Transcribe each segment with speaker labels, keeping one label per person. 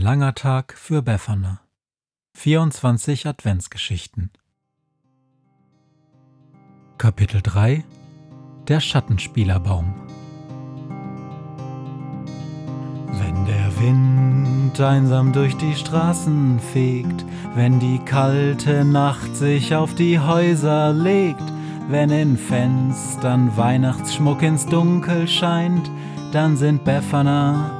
Speaker 1: langer Tag für Befana. 24 Adventsgeschichten. Kapitel 3 Der Schattenspielerbaum. Wenn der Wind einsam durch die Straßen fegt, wenn die kalte Nacht sich auf die Häuser legt, wenn in Fenstern Weihnachtsschmuck ins Dunkel scheint, dann sind Befana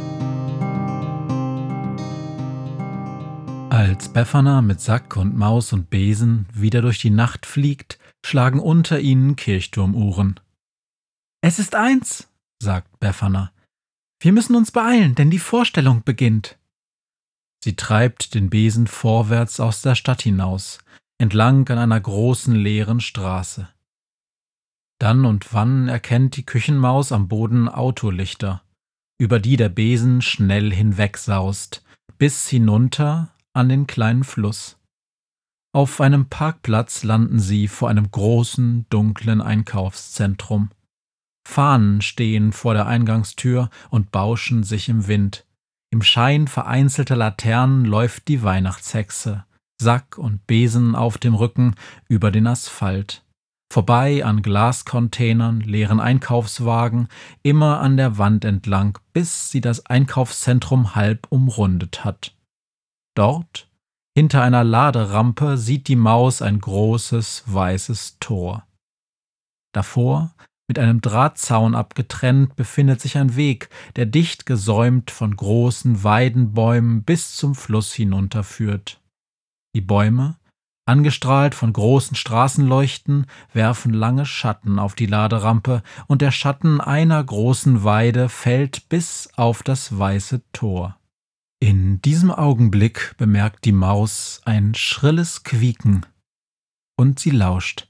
Speaker 1: Befana mit Sack und Maus und Besen wieder durch die Nacht fliegt, schlagen unter ihnen Kirchturmuhren. Es ist eins, sagt Befana. Wir müssen uns beeilen, denn die Vorstellung beginnt. Sie treibt den Besen vorwärts aus der Stadt hinaus, entlang an einer großen leeren Straße. Dann und wann erkennt die Küchenmaus am Boden Autolichter, über die der Besen schnell hinwegsaust, bis hinunter an den kleinen Fluss. Auf einem Parkplatz landen sie vor einem großen, dunklen Einkaufszentrum. Fahnen stehen vor der Eingangstür und bauschen sich im Wind. Im Schein vereinzelter Laternen läuft die Weihnachtshexe, Sack und Besen auf dem Rücken über den Asphalt. Vorbei an Glascontainern, leeren Einkaufswagen, immer an der Wand entlang, bis sie das Einkaufszentrum halb umrundet hat. Dort, hinter einer Laderampe, sieht die Maus ein großes weißes Tor. Davor, mit einem Drahtzaun abgetrennt, befindet sich ein Weg, der dicht gesäumt von großen Weidenbäumen bis zum Fluss hinunterführt. Die Bäume, angestrahlt von großen Straßenleuchten, werfen lange Schatten auf die Laderampe, und der Schatten einer großen Weide fällt bis auf das weiße Tor. In diesem Augenblick bemerkt die Maus ein schrilles Quieken und sie lauscht.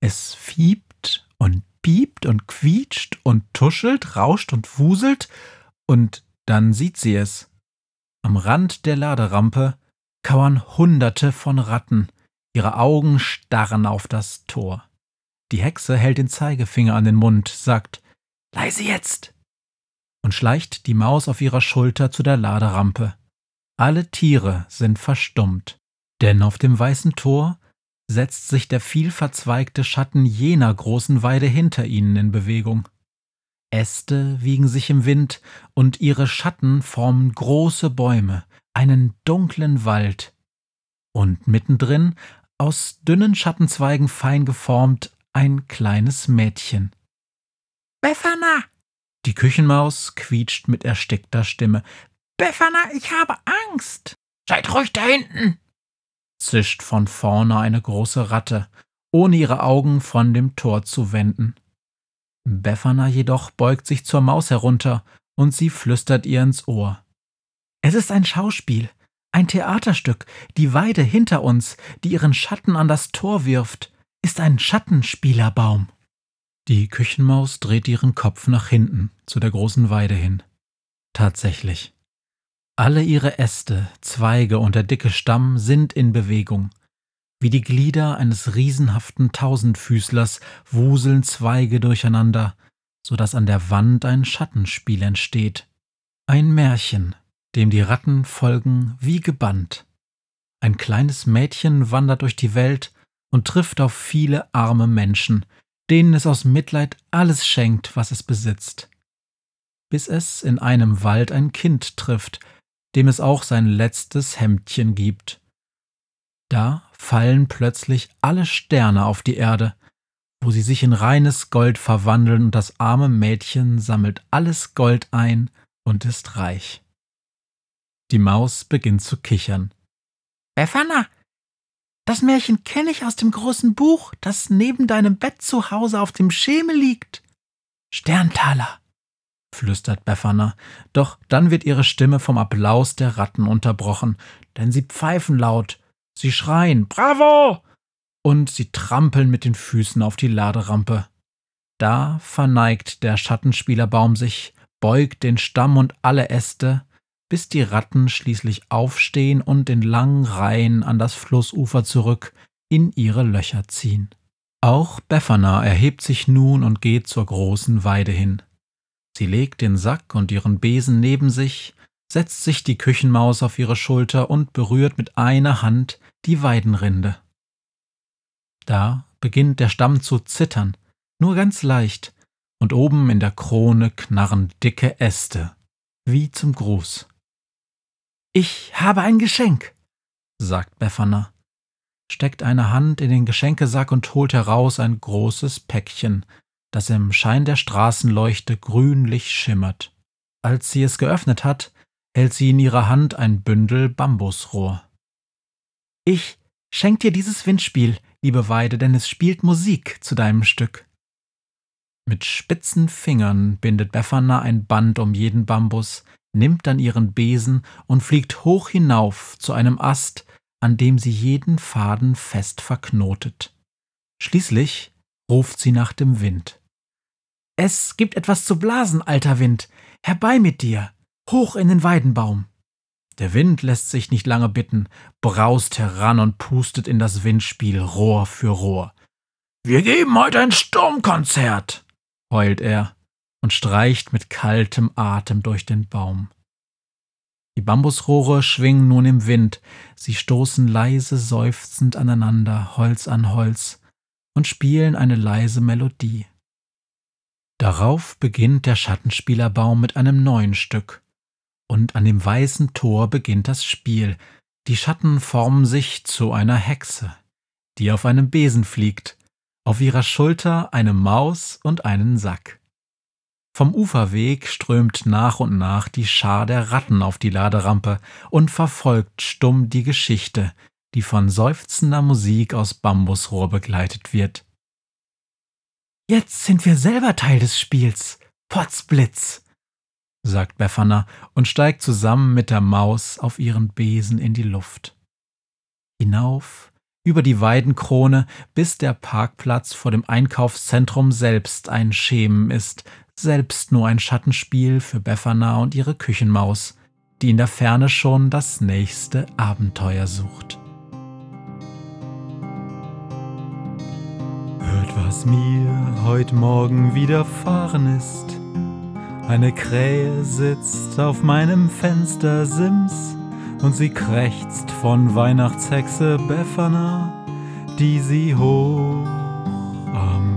Speaker 1: Es fiebt und piept und quietscht und tuschelt, rauscht und wuselt, und dann sieht sie es. Am Rand der Laderampe kauern Hunderte von Ratten, ihre Augen starren auf das Tor. Die Hexe hält den Zeigefinger an den Mund, sagt Leise jetzt und schleicht die Maus auf ihrer Schulter zu der Laderampe. Alle Tiere sind verstummt, denn auf dem weißen Tor setzt sich der vielverzweigte Schatten jener großen Weide hinter ihnen in Bewegung. Äste wiegen sich im Wind, und ihre Schatten formen große Bäume, einen dunklen Wald. Und mittendrin, aus dünnen Schattenzweigen fein geformt, ein kleines Mädchen. Befana! Die Küchenmaus quietscht mit erstickter Stimme. Befana, ich habe Angst. Seid ruhig da hinten, zischt von vorne eine große Ratte, ohne ihre Augen von dem Tor zu wenden. Befana jedoch beugt sich zur Maus herunter und sie flüstert ihr ins Ohr. Es ist ein Schauspiel, ein Theaterstück. Die Weide hinter uns, die ihren Schatten an das Tor wirft, ist ein Schattenspielerbaum. Die Küchenmaus dreht ihren Kopf nach hinten zu der großen Weide hin. Tatsächlich. Alle ihre Äste, Zweige und der dicke Stamm sind in Bewegung. Wie die Glieder eines riesenhaften Tausendfüßlers wuseln Zweige durcheinander, so dass an der Wand ein Schattenspiel entsteht. Ein Märchen, dem die Ratten folgen wie gebannt. Ein kleines Mädchen wandert durch die Welt und trifft auf viele arme Menschen, denen es aus Mitleid alles schenkt, was es besitzt. Bis es in einem Wald ein Kind trifft, dem es auch sein letztes Hemdchen gibt. Da fallen plötzlich alle Sterne auf die Erde, wo sie sich in reines Gold verwandeln und das arme Mädchen sammelt alles Gold ein und ist reich. Die Maus beginnt zu kichern.
Speaker 2: Befana, das Märchen kenne ich aus dem großen Buch, das neben deinem Bett zu Hause auf dem Schemel liegt. Sterntaler,
Speaker 1: flüstert Befana, doch dann wird ihre Stimme vom Applaus der Ratten unterbrochen, denn sie pfeifen laut, sie schreien Bravo! und sie trampeln mit den Füßen auf die Laderampe. Da verneigt der Schattenspielerbaum sich, beugt den Stamm und alle Äste, bis die Ratten schließlich aufstehen und in langen Reihen an das Flussufer zurück in ihre Löcher ziehen. Auch Befana erhebt sich nun und geht zur großen Weide hin. Sie legt den Sack und ihren Besen neben sich, setzt sich die Küchenmaus auf ihre Schulter und berührt mit einer Hand die Weidenrinde. Da beginnt der Stamm zu zittern, nur ganz leicht, und oben in der Krone knarren dicke Äste, wie zum Gruß.
Speaker 2: Ich habe ein Geschenk,
Speaker 1: sagt Befana, steckt eine Hand in den Geschenkesack und holt heraus ein großes Päckchen, das im Schein der Straßenleuchte grünlich schimmert. Als sie es geöffnet hat, hält sie in ihrer Hand ein Bündel Bambusrohr.
Speaker 2: Ich schenk dir dieses Windspiel, liebe Weide, denn es spielt Musik zu deinem Stück.
Speaker 1: Mit spitzen Fingern bindet Befana ein Band um jeden Bambus, nimmt dann ihren Besen und fliegt hoch hinauf zu einem Ast, an dem sie jeden Faden fest verknotet. Schließlich ruft sie nach dem Wind.
Speaker 2: Es gibt etwas zu blasen, alter Wind. Herbei mit dir, hoch in den Weidenbaum.
Speaker 1: Der Wind lässt sich nicht lange bitten, braust heran und pustet in das Windspiel Rohr für Rohr. Wir geben heute ein Sturmkonzert, heult er und streicht mit kaltem Atem durch den Baum. Die Bambusrohre schwingen nun im Wind, sie stoßen leise seufzend aneinander, Holz an Holz, und spielen eine leise Melodie. Darauf beginnt der Schattenspielerbaum mit einem neuen Stück. Und an dem weißen Tor beginnt das Spiel. Die Schatten formen sich zu einer Hexe, die auf einem Besen fliegt, auf ihrer Schulter eine Maus und einen Sack. Vom Uferweg strömt nach und nach die Schar der Ratten auf die Laderampe und verfolgt stumm die Geschichte, die von seufzender Musik aus Bambusrohr begleitet wird.
Speaker 2: Jetzt sind wir selber Teil des Spiels. Potzblitz,
Speaker 1: sagt Befana und steigt zusammen mit der Maus auf ihren Besen in die Luft. Hinauf, über die Weidenkrone, bis der Parkplatz vor dem Einkaufszentrum selbst ein Schemen ist, selbst nur ein Schattenspiel für Befana und ihre Küchenmaus, die in der Ferne schon das nächste Abenteuer sucht. was mir heut Morgen widerfahren ist. Eine Krähe sitzt auf meinem Fenstersims und sie krächzt von Weihnachtshexe Befana, die sie hoch